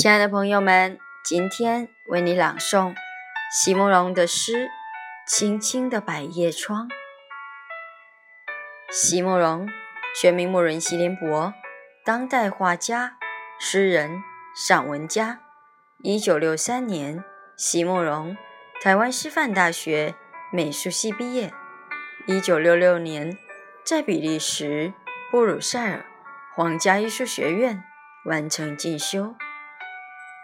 亲爱的朋友们，今天为你朗诵席慕容的诗《青青的百叶窗》。席慕容，全名慕容席联博，当代画家、诗人、散文家。一九六三年，席慕容台湾师范大学美术系毕业。一九六六年，在比利时布鲁塞尔皇家艺术学院完成进修。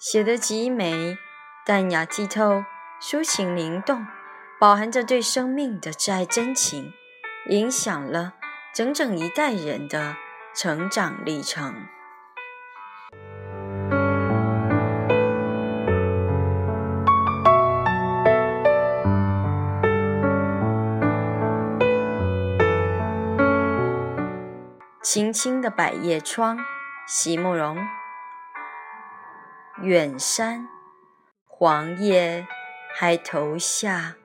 写得极美，淡雅剔透，抒情灵动，饱含着对生命的挚爱真情，影响了整整一代人的成长历程。青青的百叶窗，席慕容。远山，黄叶还投下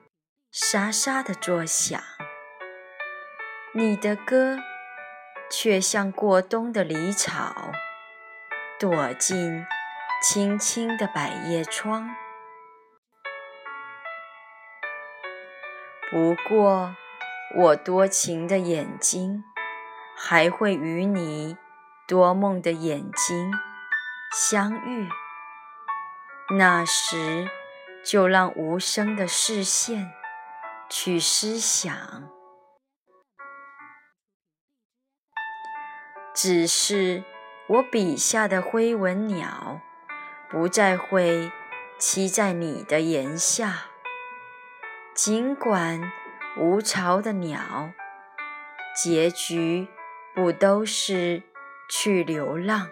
沙沙的作响。你的歌，却像过冬的离草，躲进青青的百叶窗。不过，我多情的眼睛，还会与你多梦的眼睛相遇。那时，就让无声的视线去思想。只是我笔下的灰纹鸟，不再会栖在你的檐下。尽管无巢的鸟，结局不都是去流浪？